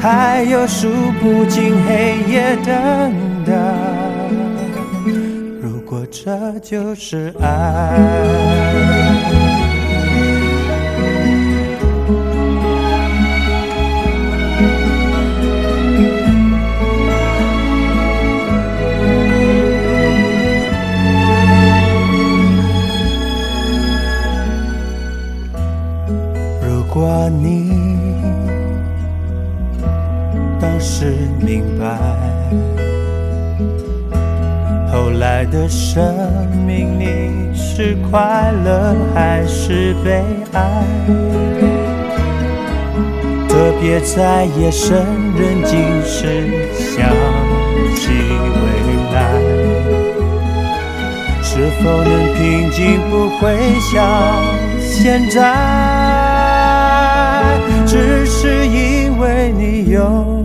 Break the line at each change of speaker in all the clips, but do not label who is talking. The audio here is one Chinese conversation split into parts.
还有数不尽黑夜等待。如果这就是爱。如果你是明白，后来的生命里是快乐还是悲哀？特别在夜深人静时想起未来，是否能平静？不会像现在。只是因为你有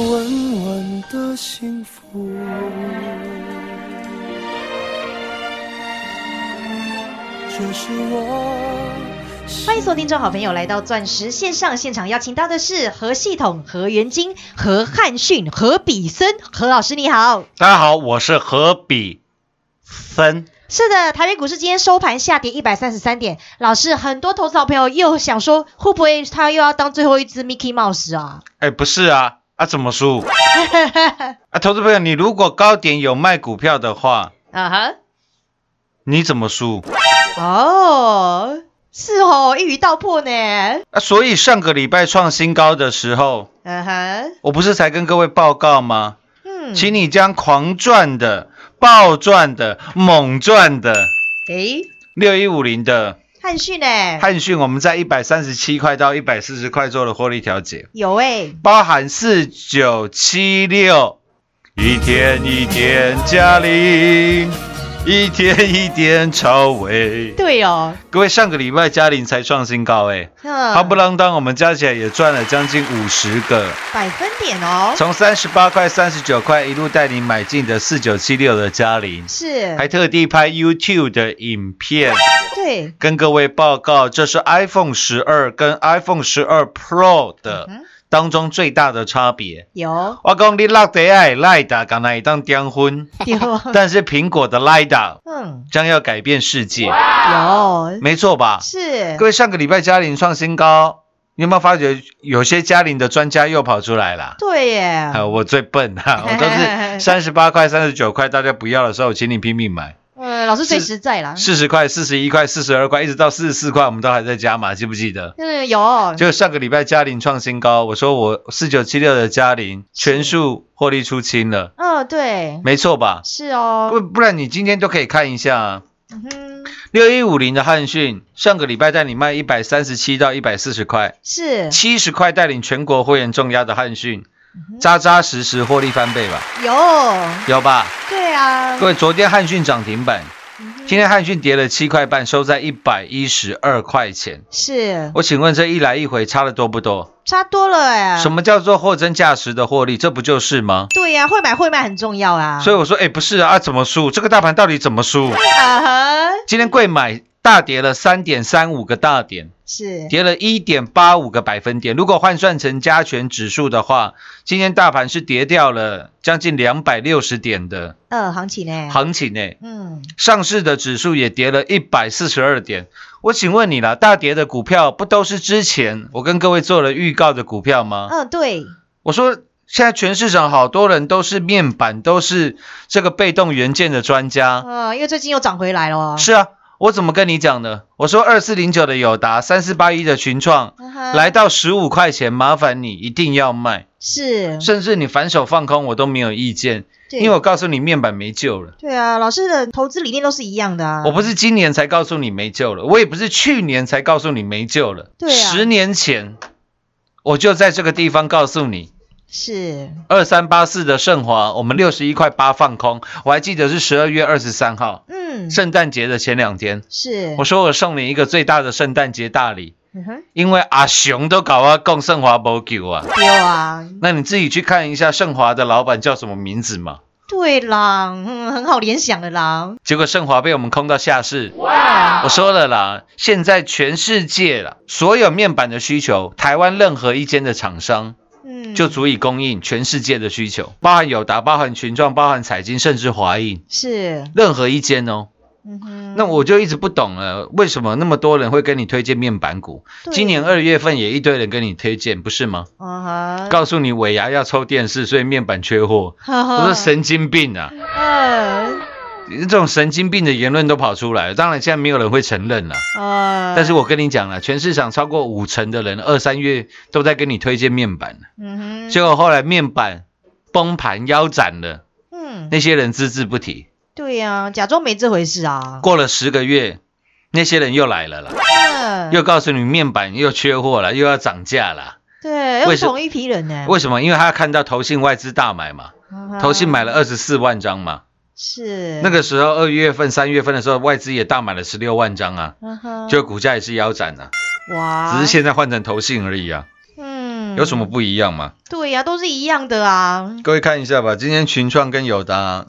欢迎所有听众好朋友来到钻石线上现场，邀请到的是何系统、何元金、何汉逊、何比森。何老师你好，
大家好，我是何比森。
是的，台北股市今天收盘下跌一百三十三点。老师，很多投资好朋友又想说，会不会他又要当最后一只 Mickey Mouse 啊？
哎，不是啊，啊怎么输？啊，投资朋友，你如果高点有卖股票的话，
啊哈，
你怎么输？
哦，是哦，一语道破呢。
啊，所以上个礼拜创新高的时候，
嗯哼，
我不是才跟各位报告吗？
嗯，
请你将狂赚的暴赚的、猛赚的，
诶，
六一五零的
汉讯呢？
汉讯，我们在一百三十七块到一百四十块做了获利调节，
有诶，
包含四九七六，一天一点嘉玲，一天一天超威。
对哦，
各位，上个礼拜嘉玲才创新高哎，
嗯。
夯不浪当，我们加起来也赚了将近五十个。
百分点哦，
从三十八块、三十九块一路带你买进的四九七六的嘉玲，
是，
还特地拍 YouTube 的影片，
对，
跟各位报告，这是 iPhone 十二跟 iPhone 十二 Pro 的
嗯
当中最大的差别。
有。
我讲你落地爱 Lida 刚才当订婚，但是苹果的 Lida
嗯，
将要改变世界，
有，
没错吧？
是。
各，位，上个礼拜嘉玲创新高，你有没有发觉有些嘉玲的专家又跑出来了？
对耶，
啊，我最笨哈、我都是 三十八块、三十九块，大家不要的时候，请你拼命买，
呃，老师最
是
实在啦，
四十块、四十一块、四十二块，一直到四十四块，我们都还在加码，记不记得？
嗯，有，
就上个礼拜嘉玲创新高，我说我四九七六的嘉玲全数获利出清了，
嗯，对，
没错吧？
是哦，
不不然你今天都可以看一下啊。
嗯哼，
六一五零的汉讯，上个礼拜带你卖一百三十七到一百四十块，
是，
七十块带领全国会员重压的汉讯，
嗯
扎扎实实获利翻倍吧？
有，
有吧？
对啊，
各位，昨天汉讯涨停板，今天汉讯跌了七块半，收在一百一十二块钱。
是
我请问这一来一回差的多不多？
差多了哎，
什？么叫做货真价实的获利？这不就是吗？
对呀，会买会卖很重要啊，
所以我说，哎，不是啊，啊怎么输？这个大盘到底怎么输？
啊哈，
今天贵买大跌了三点三五个大点，
是，
跌了一点八五个百分点。如果换算成加权指数的话，今天大盘是跌掉了将近两百六十点的
呃，行情呢？
行情呢。
嗯，
上市的指数也跌了一百四十二点。我请问你啦，大跌的股票不都是之前我跟各位做了预告的股票吗？
嗯，对，
我说现在全市场好多人都是面板，都是这个被动元件的专家。
呃，因为最近又涨回来了，
是啊，我怎么跟你讲呢？我说二四零九的友达，三四八一的群创，来到十五块钱，麻烦你一定要卖，
是，
甚至你反手放空我都没有意见，
对
因为我告诉你面板没救了。
对啊，老师的投资理念都是一样的啊，
我不是今年才告诉你没救了，我也不是去年才告诉你没救了。
对啊
十年前我就在这个地方告诉你，
是，
二三八四的盛华，我们六十一块八放空，我还记得是十二月二十三号，
嗯，
圣诞节的前两天，
是，
我说我送你一个最大的圣诞节大礼，
嗯哼，
因为阿雄都搞啊供盛华不救啊，
有啊，
那你自己去看一下盛华的老板叫什么名字嘛。
对啦，嗯，很好联想的啦，
结果盛华被我们空到下市。
哇，
我说了啦，现在全世界啦，所有面板的需求，台湾任何一间的厂商
嗯，
就足以供应全世界的需求，包含友达、包含群创、包含彩晶，甚至华映，
是，
任何一间哦。
嗯哼，
那我就一直不懂了，为什么那么多人会跟你推荐面板股？今年二月份也一堆人跟你推荐，不是吗？
嗯哼，
告诉你尾牙要抽电视，所以面板缺货，我说神经病啊！
呃
这种神经病的言论都跑出来了，当然现在没有人会承认了。
呃，
但是我跟你讲了，全市场超过五成的人二三月都在跟你推荐面板，
嗯哼，
结果后来面板崩盘腰斩了，
嗯，
那些人只字不提。
对呀，假装没这回事啊，
过了十个月，那些人又来了啦，
嗯
又告诉你面板又缺货了，又要涨价了。
对，又同一批人呢，
为什么？因为他看到投信外资大买嘛，
嗯
投信买了二十四万张嘛。
是。
那个时候二月份、三月份的时候，外资也大买了十六万张啊，就股价也是腰斩啊，
哇，
只是现在换成投信而已啊，
嗯。
有什么不一样吗？
对呀，都是一样的啊，
各位看一下吧，今天群创跟友达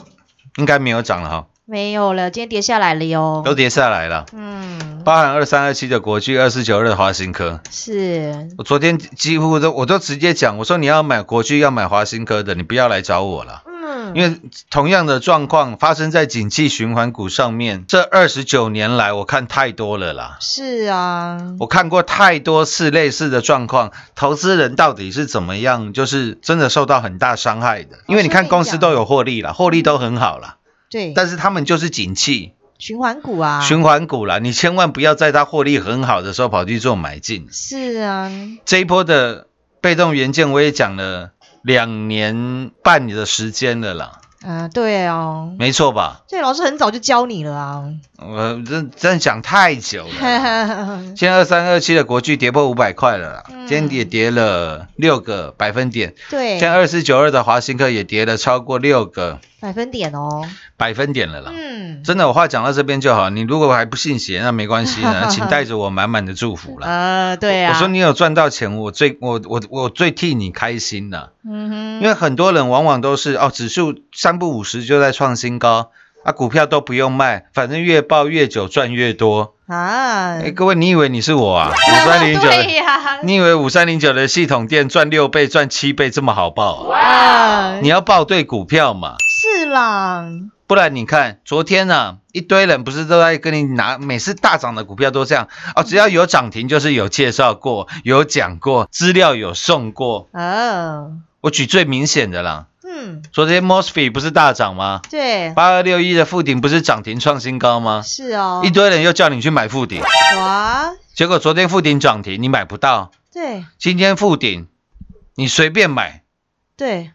应该没有涨了哈，
没有了，今天跌下来了哟，
都跌下来了，
嗯，
包含二三二七的国巨、二四九二的华新科。
是，
我昨天几乎都我都直接讲，我说你要买国巨要买华新科的，你不要来找我了。
嗯，
因为同样的状况发生在景气循环股上面，这二十九年来我看太多了啦。
是啊，
我看过太多次类似的状况，投资人到底是怎么样，就是真的受到很大伤害的。因为你看公司都有获利了，获利都很好了，
对，
但是他们就是景气。
循环股啊，
循环股啦，你千万不要在它获利很好的时候跑去做买进。
是啊，
这一波的被动元件我也讲了两年半的时间了啦，
啊，对哦，
没错吧？
这老师很早就教你了啊。
我真真的讲太久了。现在二三二七的国巨跌破五百块了啦，
嗯
今天也跌了六个百分点。
对
现，在二四九二的华新科也跌了超过六个
百分点哦。
百分点了啦。
嗯，
真的，我话讲到这边就好。你如果还不信邪，那没关系的，请带着我满满的祝福啦。
呃，对啊。
我说你有赚到钱，我最我我我最替你开心了，
嗯哼，
因为很多人往往都是哦，指数三不五十就在创新高，啊，股票都不用卖，反正越抱越久赚越多。
啊，
哎，各位，你以为你是我啊？五三零九，你以为五三零九的系统店赚六倍、赚七倍这么好报啊？
啊，
你要报对股票嘛，
是啦，
不然你看昨天呢、一堆人不是都在跟你拿，每次大涨的股票都这样哦，只要有涨停就是有介绍过、有讲过、资料有送过。
哦，
我举最明显的啦，
嗯，
昨天 Mosfet 不是大涨吗？
对，
八二六一的附顶不是涨停创新高吗？
是哦。
一，堆人又叫你去买附顶，
哇，
结果昨天附顶涨停，你买不到。
对。
今天附顶，你随便买。
对，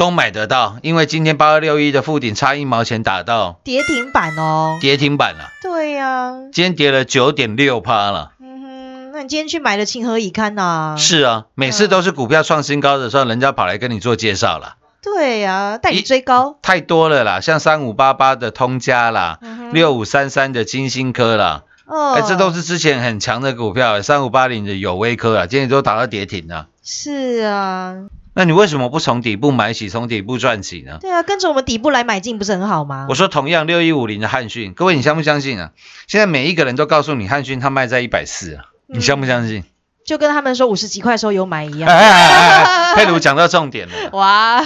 都买得到，因为今天八二六一的附顶差一毛钱打到。
跌停板哦，
跌停板了，
对呀，
今天跌了九点六趴了。
嗯哼，那你今天去买了情何以堪呐？
是啊，每次都是股票创新高的时候，人家跑来跟你做介绍了，
对呀，带你追高，
太多了啦，像三五八八的通家啦，六五三三的金星科啦，
哦。
哎，这都是之前很强的股票，三五八零的友威科啊，今天都打到跌停了。
是啊，
那你为什么不从底部买起，从底部赚起呢？
对啊，跟着我们底部来买进不是很好吗？
我说同样六一五零的汉讯，各位你相不相信啊？现在每一个人都告诉你汉讯他卖在一百四啊，
嗯
你相不相信？
就跟他们说五十几块的时候有买一样。
哎哎哎哎，佩鲁讲到重点了，
哇，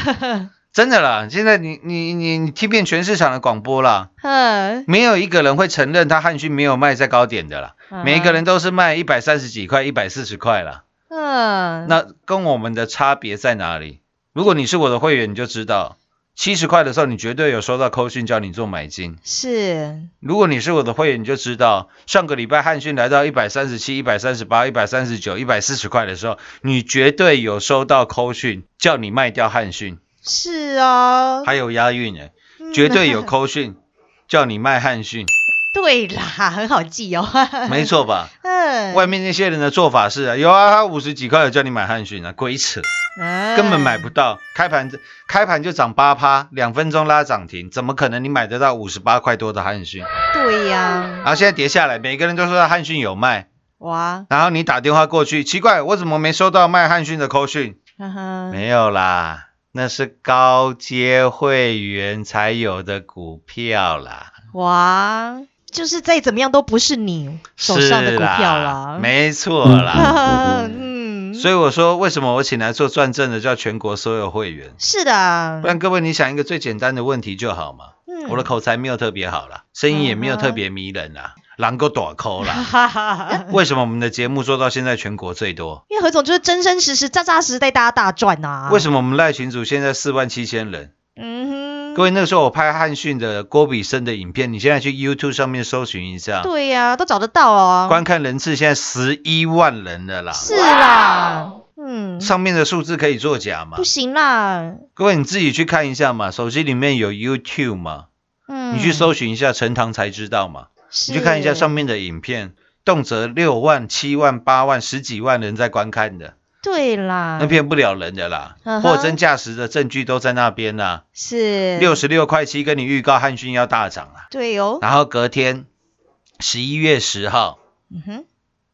真的啦！现在你你你你听遍全市场的广播啦，
哼，
没有一个人会承认他汉讯没有卖在高点的啦，
嗯
每一个人都是卖一百三十几块、一百四十块啦。
嗯，
那跟我们的差别在哪里？如果你是我的会员，你就知道，七十块的时候你绝对有收到扣讯叫你做买进。
是
如果你是我的会员，你就知道，上个礼拜汉讯来到一百三十七、一百三十八、一百三十九、一百四十块的时候，你绝对有收到扣讯叫你卖掉汉讯，
是啊，
还有押韵呢，
嗯
绝对有扣讯叫你卖汉讯，
对啦，很好记哦。
没错吧？
嗯，
外面那些人的做法是啊，有啊，他五十几块有叫你买汉讯啊，鬼扯，
嗯
根本买不到，开盘开盘就涨八趴，两分钟拉涨停，怎么可能你买得到五十八块多的汉讯？
对呀，
然后现在跌下来，每个人都说汉讯有卖。
哇，
然后你打电话过去，奇怪，我怎么没收到卖汉讯的扣讯？
哈哈，
没有啦，那是高阶会员才有的股票啦，
哇，就是再怎么样都不是你手上的股票
是
啦。
没错啦。
嗯，
所以我说，为什么我请来做转正的叫全国所有会员？
是的
不，然各位，你想一个最简单的问题就好嘛。
嗯
我的口才没有特别好啦，声音也没有特别迷人啦，狼够短扣啦。为什么我们的节目做到现在全国最多？
因为何总就是真真实实、扎扎实实带大家大赚呐。
为什么我们赖群主现在四万七千人？
嗯哼，
各位，那个时候我拍汉讯的郭比生的影片，你现在去 YouTube 上面搜寻一下，
对呀，都找得到哦。
观看人次现在十一万人了啦。
是啦，嗯，
上面的数字可以作假吗
不？行啦，
各位你自己去看一下嘛，手机里面有 YouTube 嘛，
嗯，
你去搜寻一下陈塘才知道嘛，
是，
你去看一下上面的影片，动辄六万、七万、八万、十几万人在观看的，
对啦，
那骗不了人的啦。货真价实的证据都在那边啦。
是
六十六块七跟你预告汉讯要大涨啦，
对哦，
然后隔天十一月十号。
嗯哼，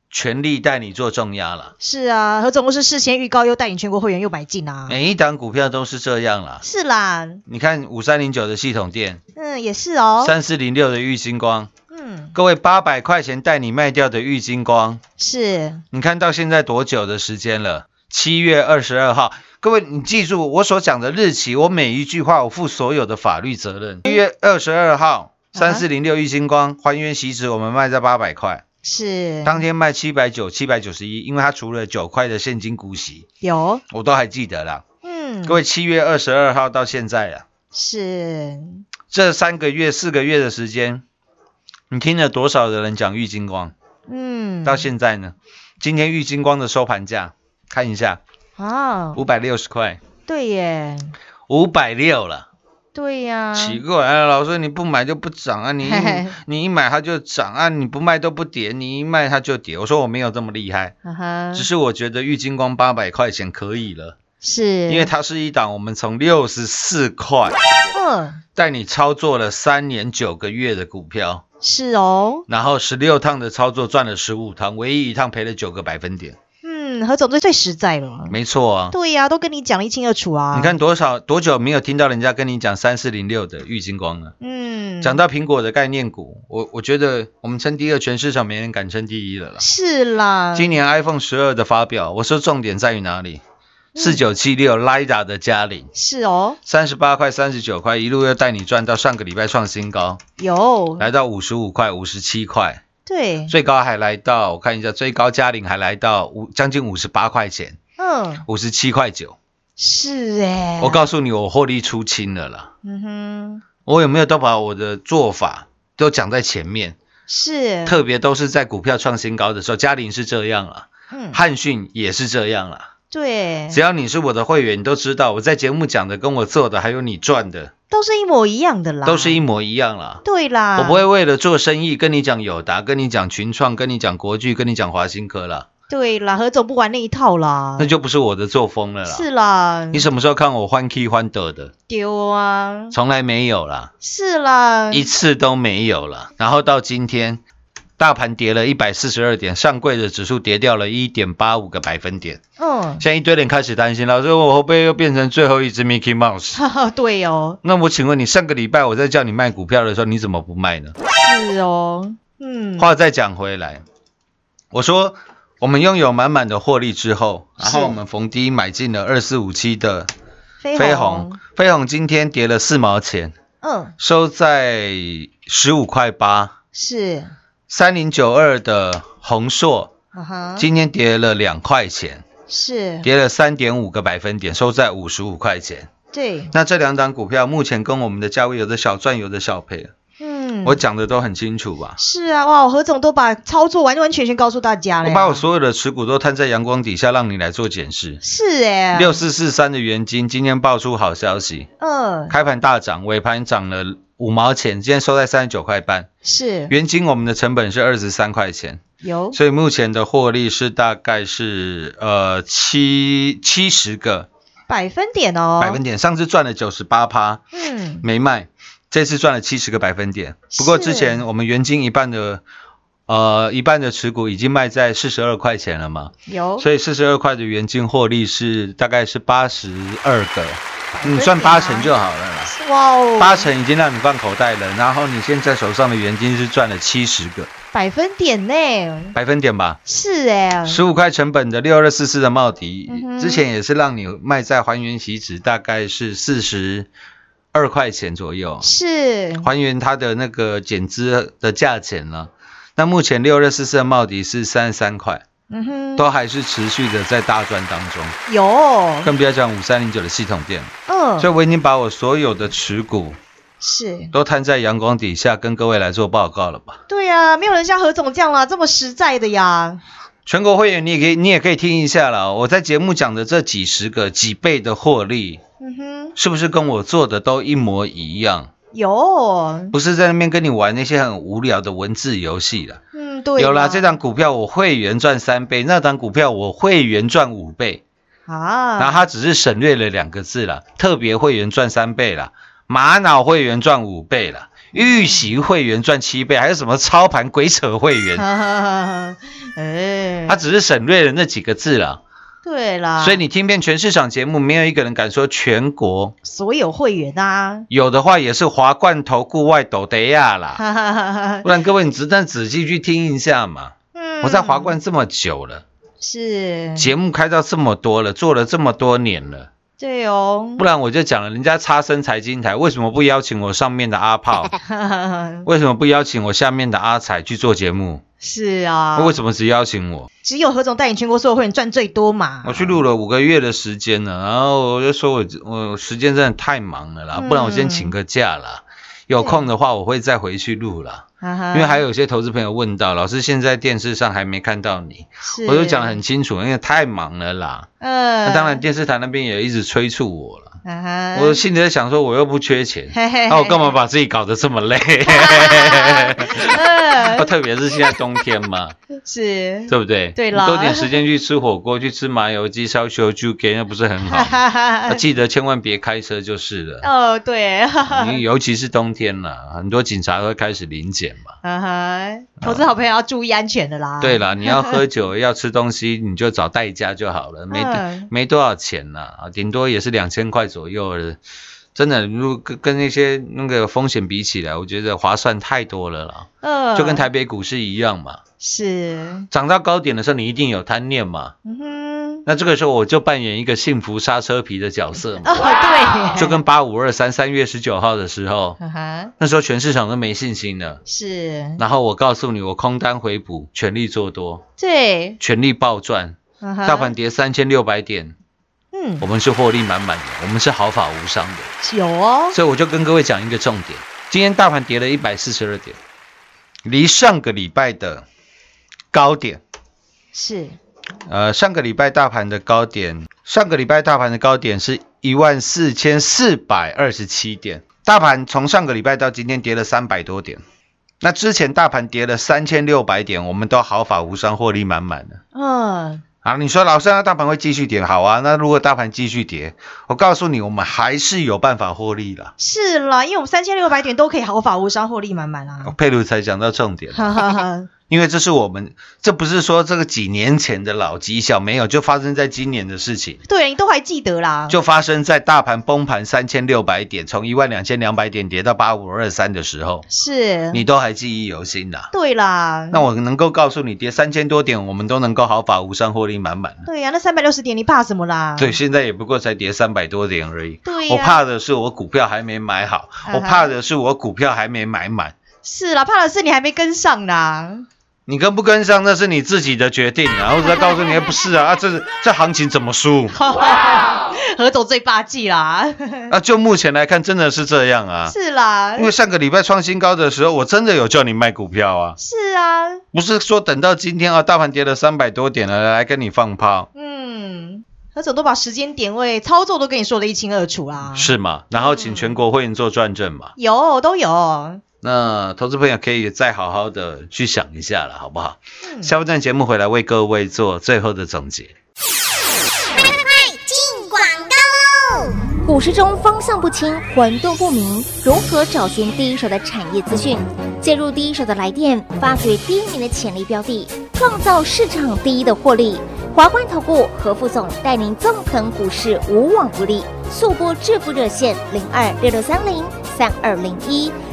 全力带你做重压了。
是啊，何总公是事先预告又带你全国会员又买进啊，
每一档股票都是这样啦。
是啦，
你看五三零九的系统店，
嗯，也是哦，
三四零六的玉金光，
嗯，
各位八百块钱带你卖掉的玉金光，
是，
你看到现在多久的时间了？七月二十二号，各位你记住我所讲的日期，我每一句话我负所有的法律责任。七月二十二号，三四零六玉金光还原席值，我们卖在八百块，
是，
当天卖七百九、七百九十一，因为它除了九块的现金股息，
有，
我都还记得啦。
嗯，
各位，七月二十二号到现在啊，
是，
这三个月、四个月的时间，你听了多少的人讲玉金光？
嗯，
到现在呢，今天玉金光的收盘价看一下，
啊，
五百六十块，
对耶，
五百六了。
对呀、
奇怪啊，老师你不买就不涨啊，你 你一买它就涨啊，你不卖都不跌，你一卖它就跌。我说我没有这么厉害，只是我觉得玉金光八百块钱可以了，
是。
因为它是一档我们从六十四块
嗯。
带你操作了三年九个月的股票，
是哦，
然后十六趟的操作赚了十五趟，唯一一趟赔了九个百分点，
嗯，何总最最实在了。
没错啊。
对呀、都跟你讲得一清二楚啊。
你看，多少多久没有听到人家跟你讲三四零六的玉金光了？
嗯，
讲到苹果的概念股，我我觉得我们称第二，全市场没人敢称第一了啦。
是啦，
今年 iPhone 十二的发表，我说重点在于哪里？四九七六 Lida 的嘉玲，
是哦，
三十八块、三十九块，一路又带你赚到上个礼拜创新高，
有。
来到五十五块、五十七块，
对，
最高还来到，我看一下，最高嘉玲还来到五将近五十八块钱，
嗯，
五十七块九。
是哎，
我告诉你，我获利出清了啦。
嗯哼，
我有没有都把我的做法都讲在前面？
是，
特别都是在股票创新高的时候，嘉玲是这样了，
嗯，
汉讯也是这样了。
对，
只要你是我的会员，你都知道我在节目讲的跟我做的，还有你赚的，
都是一模一样的啦，
都是一模一样啦。
对啦，
我不会为了做生意跟你讲友达，跟你讲群创，跟你讲国巨，跟你讲华新科啦，
对啦，何总不玩那一套啦，
那就不是我的作风了啦。
是啦，
你什么时候看我欢 key 欢得的？
丢啊，
从来没有啦，
是啦，
一次都没有了。然后到今天，大盘跌了一百四十二点，上柜的指数跌掉了一点八五个百分点。
嗯，
现在一堆人开始担心，老师我会不会又变成最后一只 Mickey Mouse？
哈哈，对哦，
那我请问你，上个礼拜我在叫你卖股票的时候，你怎么不卖呢？
是哦，嗯，
话再讲回来，我说我们拥有满满的获利之后，然后我们逢低买进了二四五七的
飞
飞鸿，飞鸿今天跌了四毛钱，
嗯，
收在十五块八。
是，
三零九二的宏硕今天跌了两块钱，
是，
跌了三点五个百分点，收在五十五块钱。
对，
那这两档股票目前跟我们的价位有的小赚，有的小赔，
嗯，
我讲的都很清楚吧？
是啊，哇，何总都把操作完完全全告诉大家了，
我把我所有的持股都摊在阳光底下，让你来做检视。
是哎，
六四四三的元金今天爆出好消息，
嗯，
开盘大涨，尾盘涨了五毛钱，今天收在三十九块半。
是。
元金我们的成本是二十三块钱，
有，
所以目前的获利是大概是呃七七十个
百分点哦，
百分点，上次赚了九十八趴
嗯，
没卖，这次赚了七十个百分点。不过之前我们原金一半的呃一半的持股已经卖在四十二块钱了嘛，
有，
所以四十二块的原金获利是大概是八十二个，你
点啊
算八成就好了啦。
哇哦，
八成已经让你放口袋了，然后你现在手上的原金是赚了七十个。
百分点呢，
百分点吧，
是哎，
十五块成本的六二四四的茂迪
嗯，
之前也是让你卖在还原席值大概是四十二块钱左右，
是，
还原它的那个减资的价钱了。那目前六二四四的茂迪是三十三块，
嗯哼，
都还是持续的在大赚当中，
有，
更不要讲五三零九的系统店。
嗯，
所以我已经把我所有的持股
是，
都摊在阳光底下，跟各位来做报告了吧。
对呀，没有人像何总这样啦，这么实在的呀，
全国会员你也可以，你也可以听一下了。我在节目讲的这几十个几倍的获利，
嗯哼，
是不是跟我做的都一模一样？
有，
不是在那边跟你玩那些很无聊的文字游戏了。
嗯，对，
有啦，这档股票我会员赚三倍，那档股票我会员赚五倍，
啊，
然后它只是省略了两个字了，特别会员赚三倍了，玛瑙会员赚五倍了，预习会员赚七倍，还有什么操盘鬼扯会员，
哈哈哈哈，哎，
它只是省略了那几个字啦。
对啦，
所以你听遍全市场节目，没有一个人敢说全国
所有会员啊，
有的话也是华冠投顾外斗得亚啦。
哈哈哈哈，
不然各位你只但仔细去听一下嘛。
嗯
我在华冠这么久了，
是，
节目开到这么多了，做了这么多年了，
对哦，
不然我就讲了，人家差生财经台为什么不邀请我上面的阿炮？为什么不邀请我下面的阿彩去做节目？
是啊，
为什么只邀请我？
只有何总带领全国所有会员赚最多嘛？
我去录了五个月的时间了，然后我就说我我时间真的太忙了啦，
嗯
不然我先请个假啦。有空的话，我会再回去录啦。
哈哈，
因为还有些投资朋友问到，老师现在电视上还没看到你，我就讲得很清楚，因为太忙了啦。
呃，
那当然，电视台那边也一直催促我了。
啊
我心里在想说，我又不缺钱，那我干嘛把自己搞得这么累？
嗯
特别是现在冬天嘛，
是，
对不对？
对啦
你多点时间去吃火锅，去吃麻油鸡、烧酒猪给，那不是很好？那 记得千万别开车就是了。
哦，对，
你尤其是冬天了，很多警察都会开始临检嘛。
啊哈，投资好朋友要注意安全的啦。
对啦，你要喝酒 要吃东西，你就找代驾就好了，没、
嗯
没多少钱啦，啊，顶多也是两千块左右的。真的，如果跟跟那些那个风险比起来，我觉得划算太多了啦。
嗯，
就跟台北股市一样嘛，
是，
涨到高点的时候，你一定有贪念嘛。
嗯哼，
那这个时候我就扮演一个幸福刹车皮的角色嘛，
哦，对，
就跟八五二三三月十九号的时候，那时候全市场都没信心了。
是，
然后我告诉你，我空单回补，全力做多，
对，
全力暴赚。大盘，跌三千六百点，
嗯
我，们是获利满满的，我们是毫发无伤的。
有哦，
所以我就跟各位讲一个重点，今天大盘跌了一百四十二点，离上个礼拜的高点，
是，
呃，上个礼拜大盘的高点，上个礼拜大盘的高点是一万四千四百二十七点，大盘从上个礼拜到今天跌了三百多点。那之前大盘跌了三千六百点，我们都毫发无伤，获利满满的。
嗯，
啊，你说老师，那大盘会继续跌？好啊，那如果大盘继续跌，我告诉你，我们还是有办法获利的。
是啦，因为我们三千六百点都可以毫发无伤，获利满满啦。
佩鲁才讲到重点，
哈哈哈，
因为这是我们，这不是说这个几年前的老绩效，没有，就发生在今年的事情，
对你都还记得啦，
就发生在大盘崩盘三千六百点，从一万两千两百点跌到八五二三的时候，
是，
你都还记忆犹新的。
对啦，
那我能够告诉你，跌三千多点，我们都能够毫发无伤，获利满满。
对呀、那三百六十点你怕什么啦？
对，现在也不过才跌三百多点而已。
对呀
我怕的是我股票还没买好，我怕的是我股票还没买满。
是啦，怕的是你还没跟上啦。
你跟不跟上那是你自己的决定啊！我只要告诉你，不是啊，啊这这行情怎么输
何总最霸气啦，
啊？就目前来看，真的是这样啊。
是啦
因，为上个礼拜创新高的时候，我真的有叫你卖股票啊，
是啊，
不是说等到今天啊，大盘跌了三百多点了来跟你放炮，
嗯，何总都把时间点位、操作都跟你说的一清二楚啦。
是吗？然后请全国会员做转正嘛。
有都有，
那投资朋友可以再好好的去想一下了，好不好？
嗯
下半段节目回来为各位做最后的总结。
进广告喽！股市中方向不清、混沌不明，如何找寻第一手的产业资讯？介入第一手的来电，发掘第一名的潜力标的，创造市场第一的获利。华冠投顾何副总带领纵横股市，无往不利。速播致富热线零二六六三零三二零一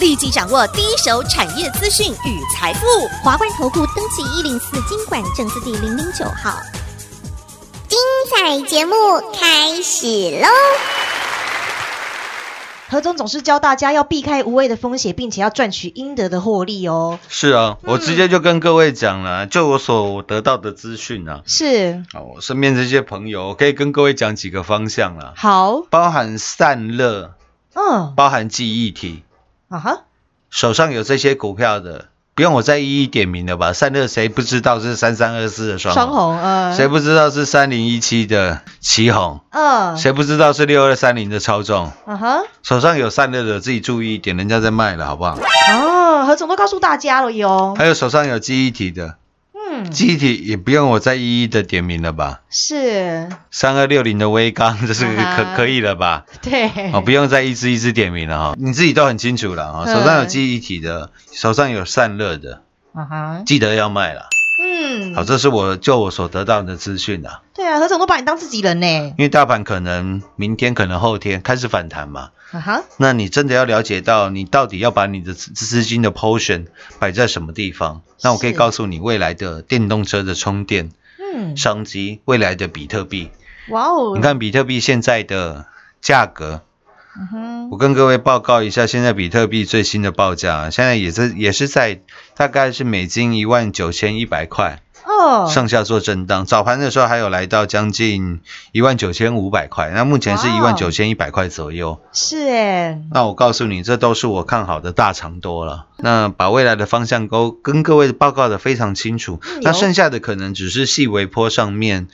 立即掌握第一手产业资讯与财富。华冠投顾登记一零四经管证字第零零九号。精彩节目开始喽！
何总总是教大家要避开无谓的风险，并且要赚取应得的获利哦。
是啊，我直接就跟各位讲了，就我所得到的资讯啊，
是，
啊，我身边这些朋友，我可以跟各位讲几个方向啦，
好，
包含散热，
嗯，
包含记忆体，
啊哈，
手上有这些股票的，不用我再一一点名了吧？散热谁不知道是三三二四的双红？
双红，嗯，
谁不知道是三零一七的旗红？
嗯，
谁不知道是六二三零的超重？
啊哈，
手上有散热的，自己注意一点，人家在卖了，好不好？
哦，何总都告诉大家了哟。
还有手上有记忆体的，
嗯，
记忆体也不用我再一一的点名了吧？
是，
三二六零的微钢，这是可、可以了吧？
对，
哦，不用再一支一支点名了哈、你自己都很清楚了啊、
嗯
手上有记忆体的，手上有散热的，
啊哈，
记得要卖了。
嗯，
好，这是我就我所得到的资讯啊。
对啊，何总都把你当自己人呢。
因为大盘可能明天，可能后天开始反弹嘛，
啊哈，
那你真的要了解到你到底要把你的资资金的 portion 摆在什么地方？那我可以告诉你，未来的电动车的充电
嗯，
商机，未来的比特币。
哇哦，
你看比特币现在的价格，
嗯，
我跟各位报告一下，现在比特币最新的报价，现在也是也是在大概是美金一万九千一百块
哦，
上下做震荡。早盘的时候还有来到将近一万九千五百块，那目前是一万九千一百块左右。
是哎，
那我告诉你，这都是我看好的大长多了。那把未来的方向都跟各位报告的非常清楚。那剩下的可能只是细微坡上面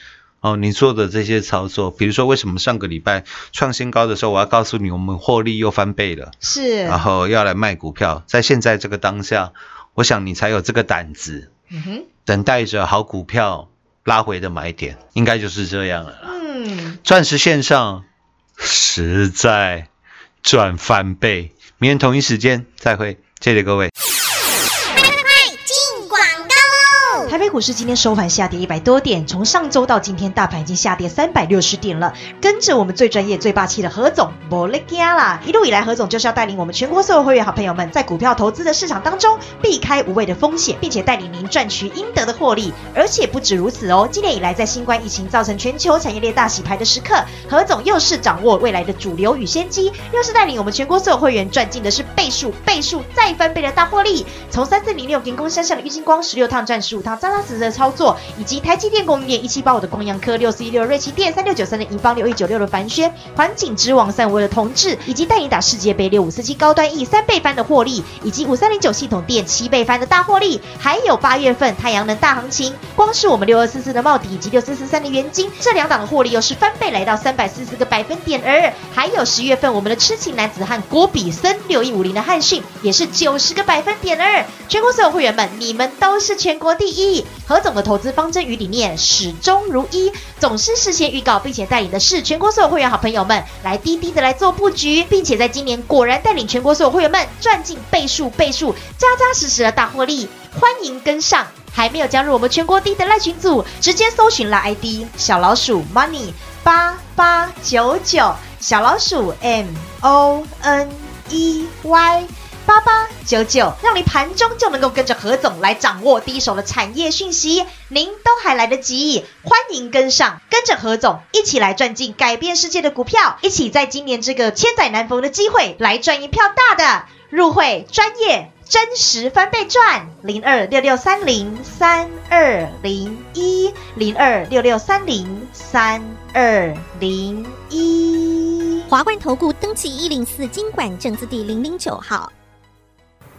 哦，你做的这些操作，比如说为什么上个礼拜创新高的时候，我要告诉你，我们获利又翻倍了，
是，
然后要来卖股票，在现在这个当下，我想你才有这个胆子，
嗯哼，
等待着好股票拉回的买点，应该就是这样了啦。
嗯，
钻石线上实在赚翻倍。明天同一时间再会，谢谢各位。
股市今天收盘下跌一百多点，从上周到今天，大盘已经下跌三百六十点了。跟着我们最专业、最霸气的何总，没得惊啦！一路以来，何总就是要带领我们全国所有会员好朋友们，在股票投资的市场当中避开无谓的风险，并且带领您赚取应得的获利。而且不止如此哦，今年以来，在新冠疫情造成全球产业链大洗牌的时刻，何总又是掌握未来的主流与先机，又是带领我们全国所有会员赚进的是倍数、倍数再翻倍的大获利。从三四零六银工山上的郁金光十六趟赚十五趟，扎扎实实的操作，以及台积电供应链一七八五的光阳科六四一六瑞奇电三六九三的银邦六一九六的凡轩环境之王三五的同志，以及带你打世界杯六五四七高端 E 三倍翻的获利，以及五三零九系统电七倍翻的大获利，还有八月份太阳能大行情，光是我们六二四四的茂迪以及六四四三的元金这两档的获利又是翻倍来到三百四十个百分点，而还有十月份我们的痴情男子汉郭比森六一五零的汉讯也是九十个百分点二，全国所有会员们，你们都是全国第一。何总的投资方针与理念始终如一，总是事先预告，并且带领的是全国所有会员好朋友们来滴滴的来做布局，并且在今年果然带领全国所有会员们赚进倍数倍数、扎扎实实的大获利，欢迎跟上。还没有加入我们全国第一的赖群组，直接搜寻啦 ID 小老鼠 money 八八九九，小老鼠 M O N E Y。八八九九，让你盘中就能够跟着何总来掌握第一手的产业讯息，您都还来得及，欢迎跟上，跟着何总一起来赚进改变世界的股票，一起在今年这个千载难逢的机会来赚一票大的，入会专业。真实翻倍赚零二六六三零三二零一零二六六三零三二零一。
华冠投顾登记一零四经管证字第零零九号。